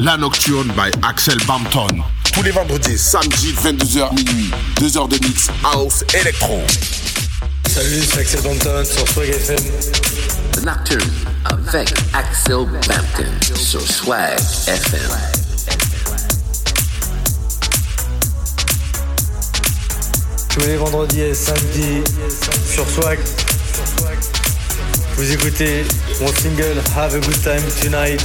La Nocturne by Axel Bampton. Tous les vendredis, samedi, 22h minuit. 2 heures de mix House Electro. Salut, c'est Axel Bampton sur Swag FM. The Nocturne avec Axel Bampton sur Swag FM. tous les vendredis et samedis sur Swag. Vous écoutez mon single Have a Good Time Tonight.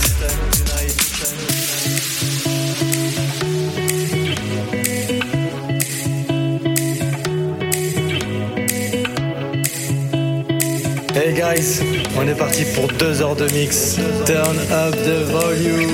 Hey guys, on est parti pour deux heures de mix. Turn up the volume.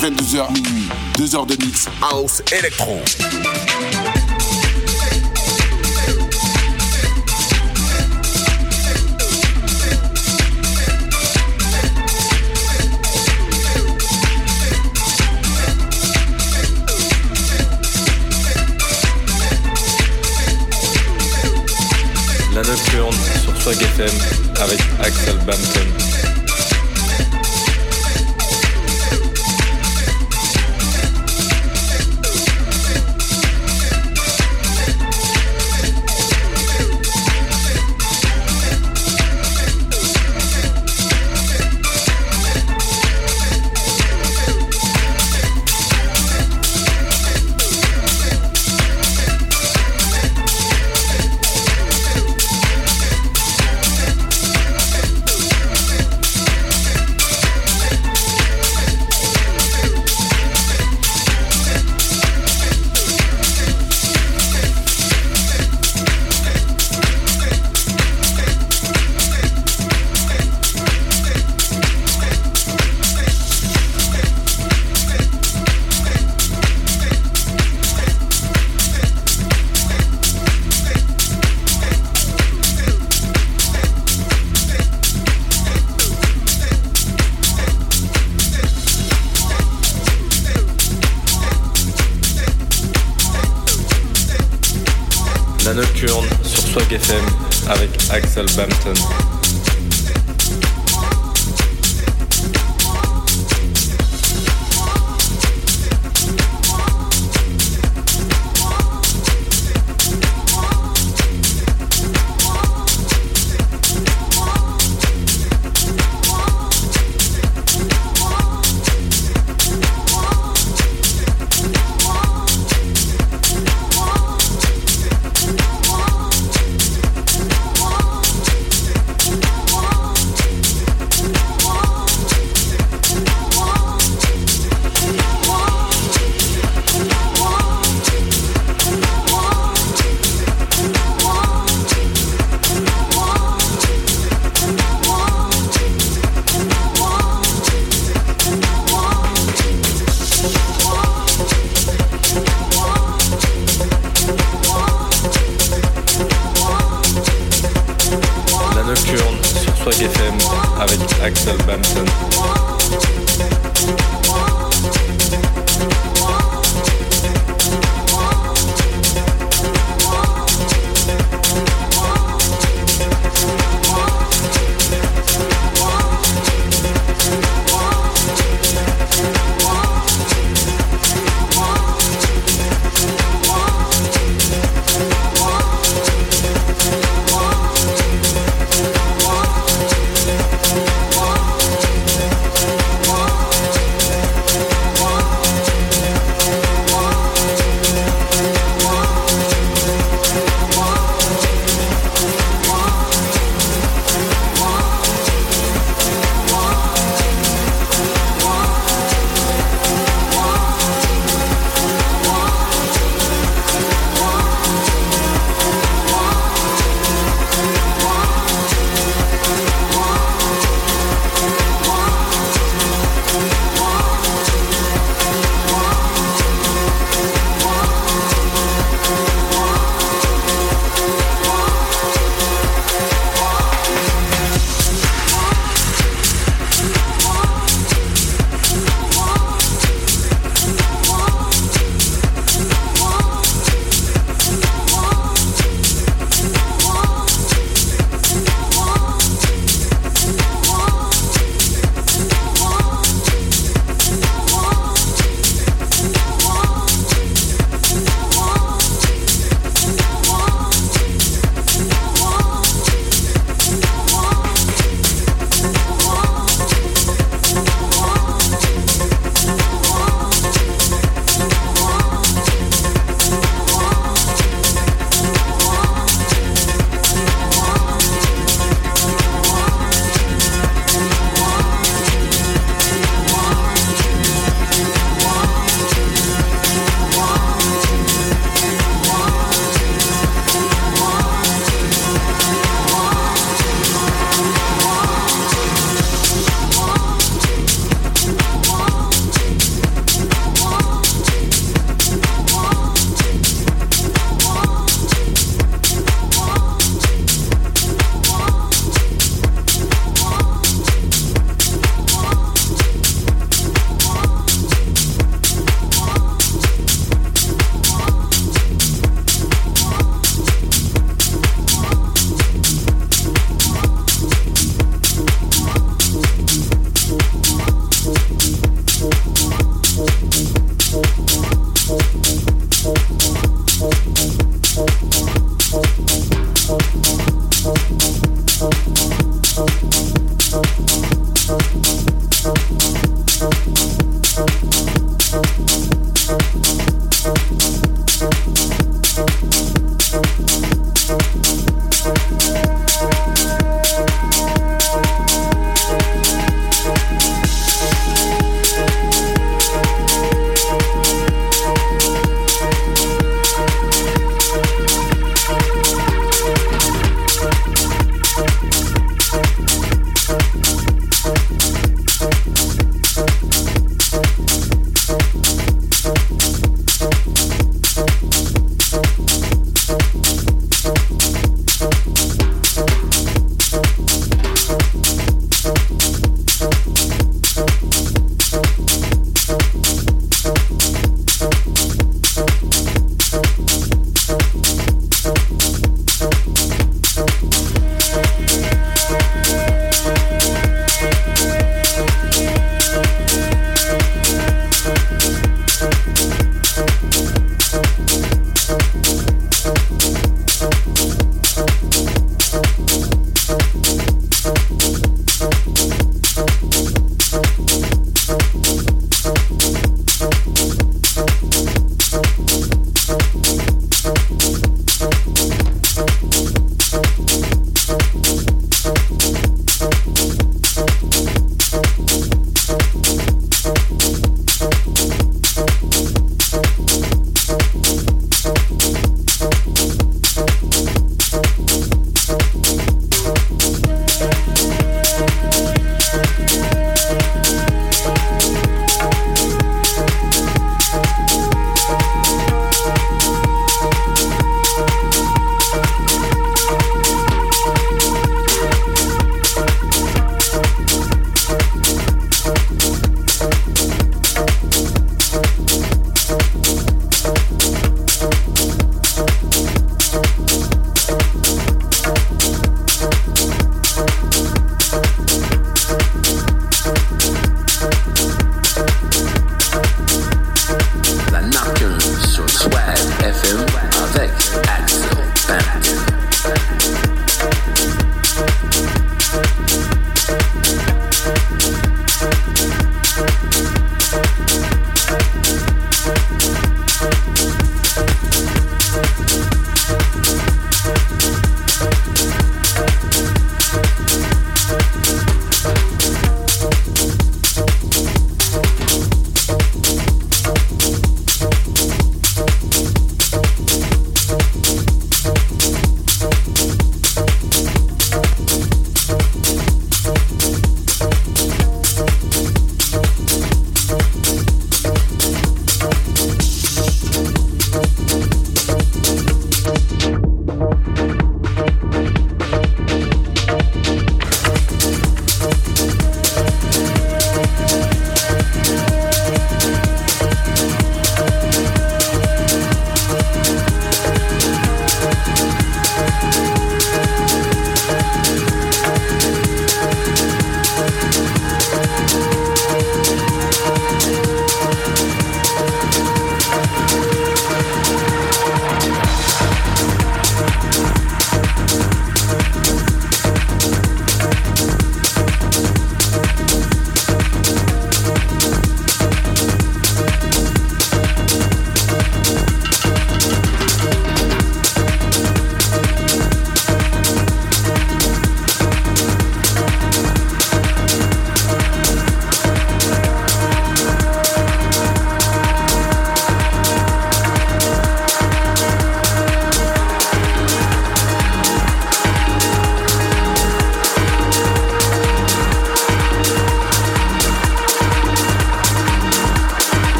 22h minuit, 2 heures de mix house électro. La nocturne sur Swag FM avec Axel Bampton. excel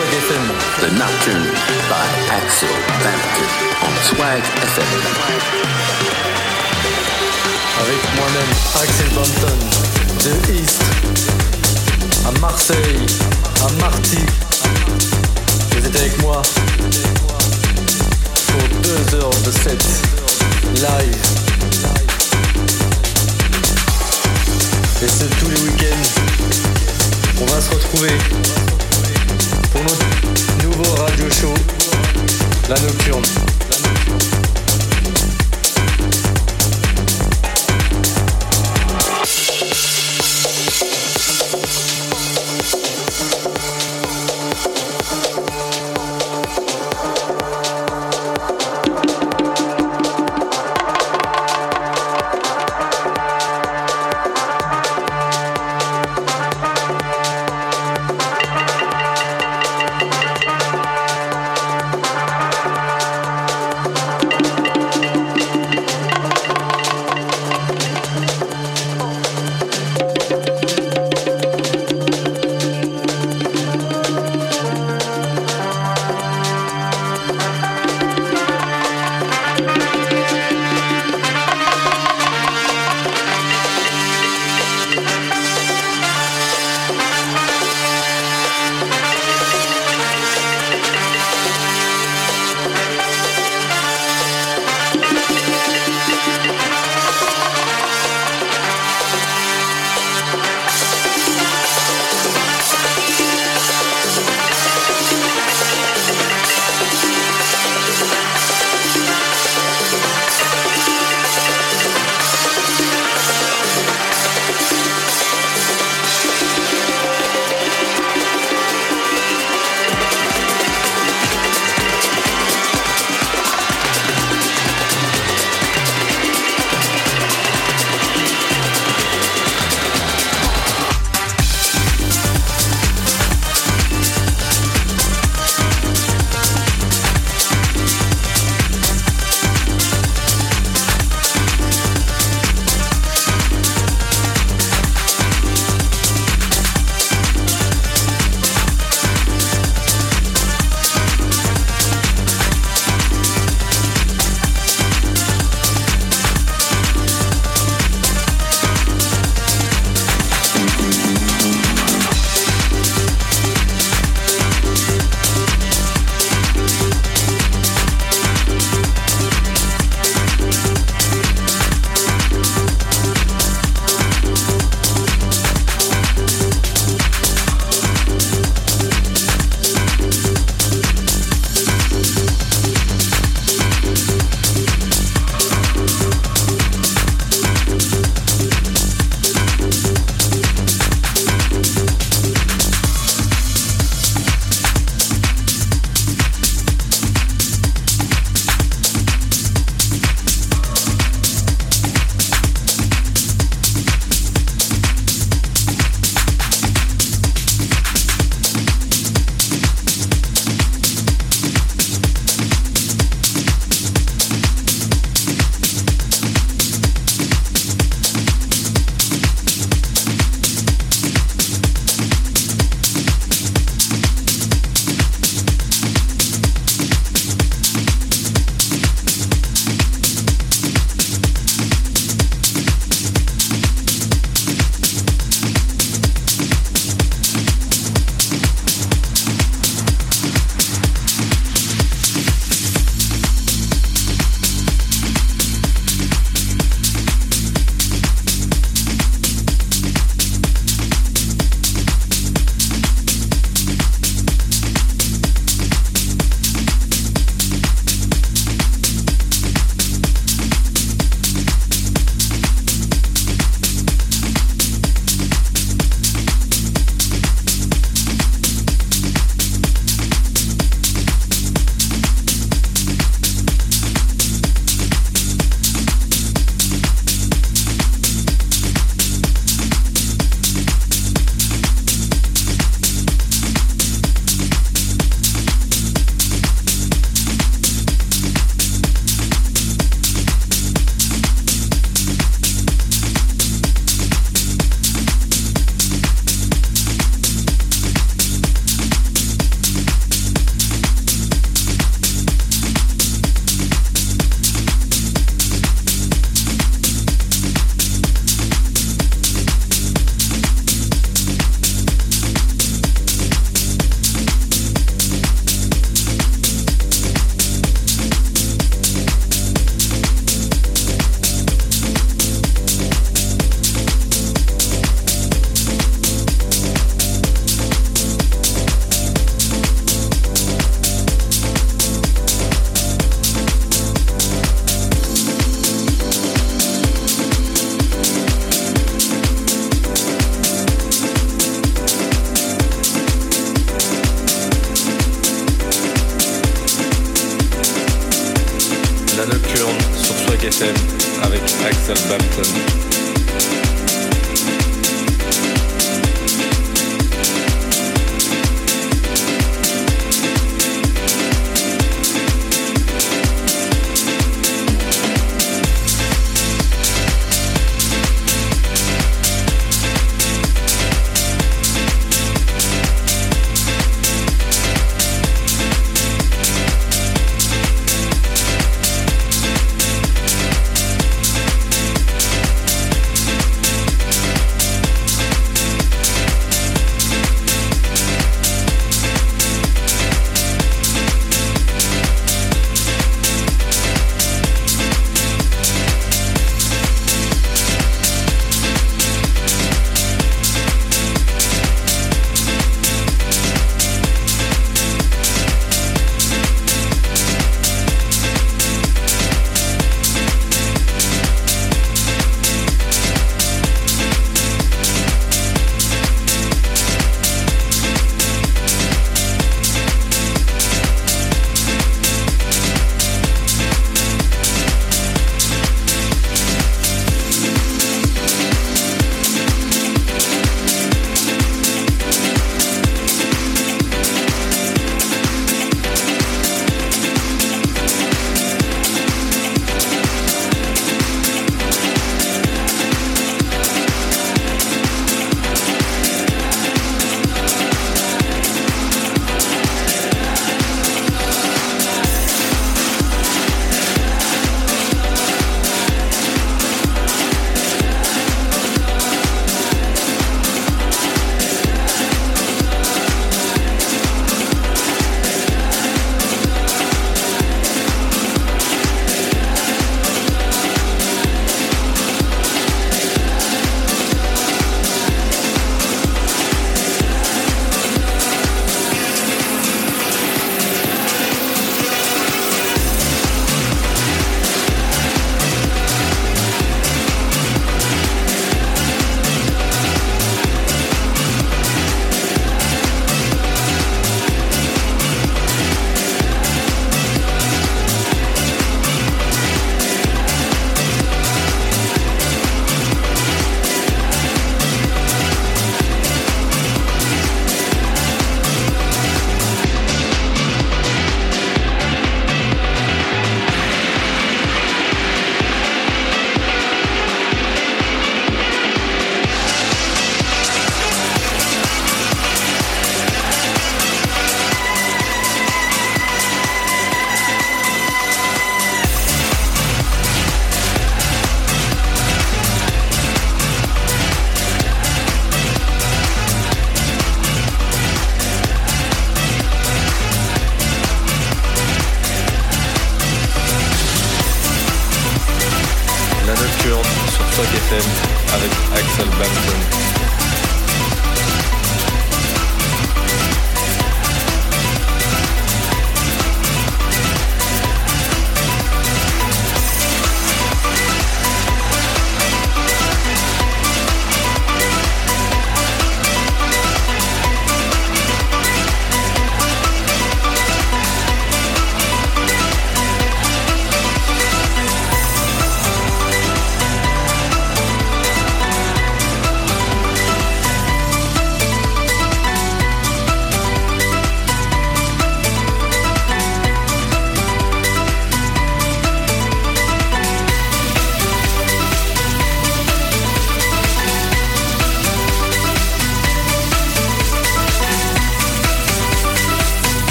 The Nocturne by Axel Bampton on Swag FM. Avec moi-même Axel Bampton de East à Marseille, à Marty. Vous êtes avec moi pour deux heures de set live. Et ce tous les week-ends. On va se retrouver pour notre nouveau radio show, La Nocturne.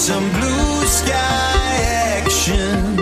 Some blue sky action.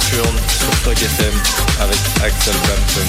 Saturne sur Stock FM avec Axel Brampton.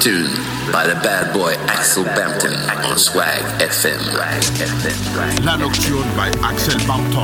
Tune by the bad boy Axel Bampton on Swag FM. La Nocturne by Axel Bampton.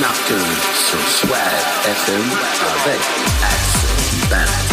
Nocturne sur Swag FM avec Axe Band.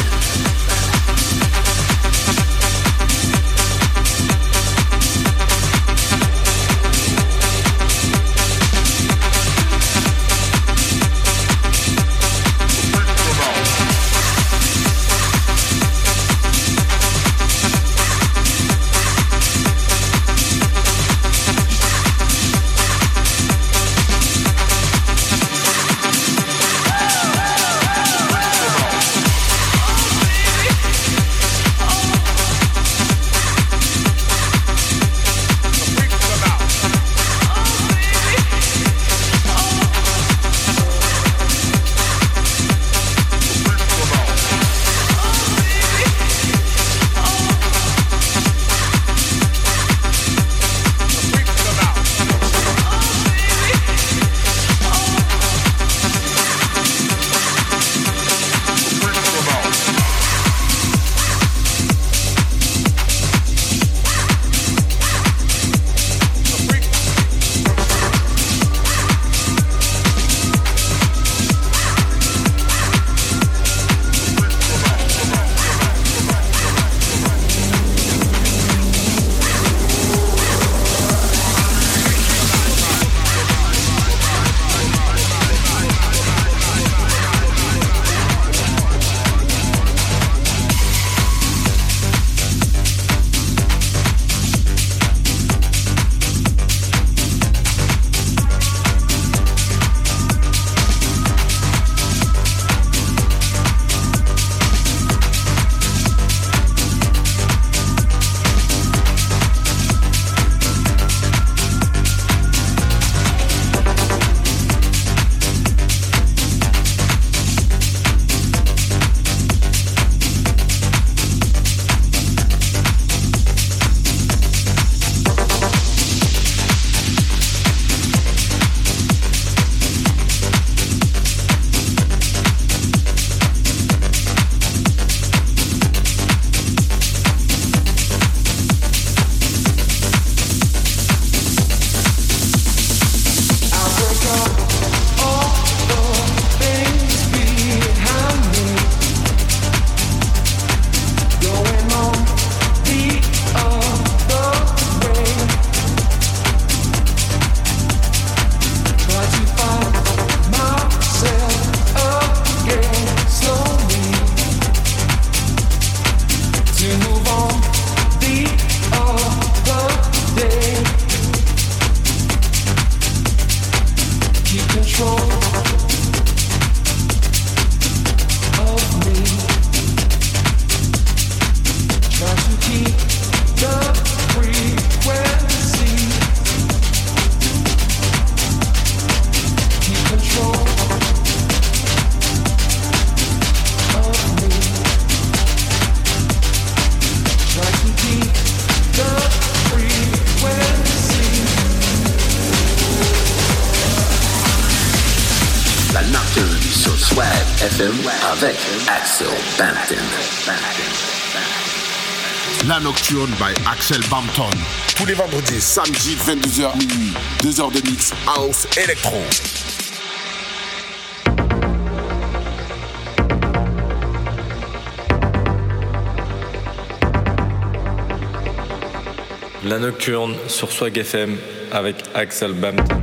Tous les vendredis, samedi, 22h minuit. 2 heures de mix house électro. La nocturne sur Swag FM avec Axel Bampton.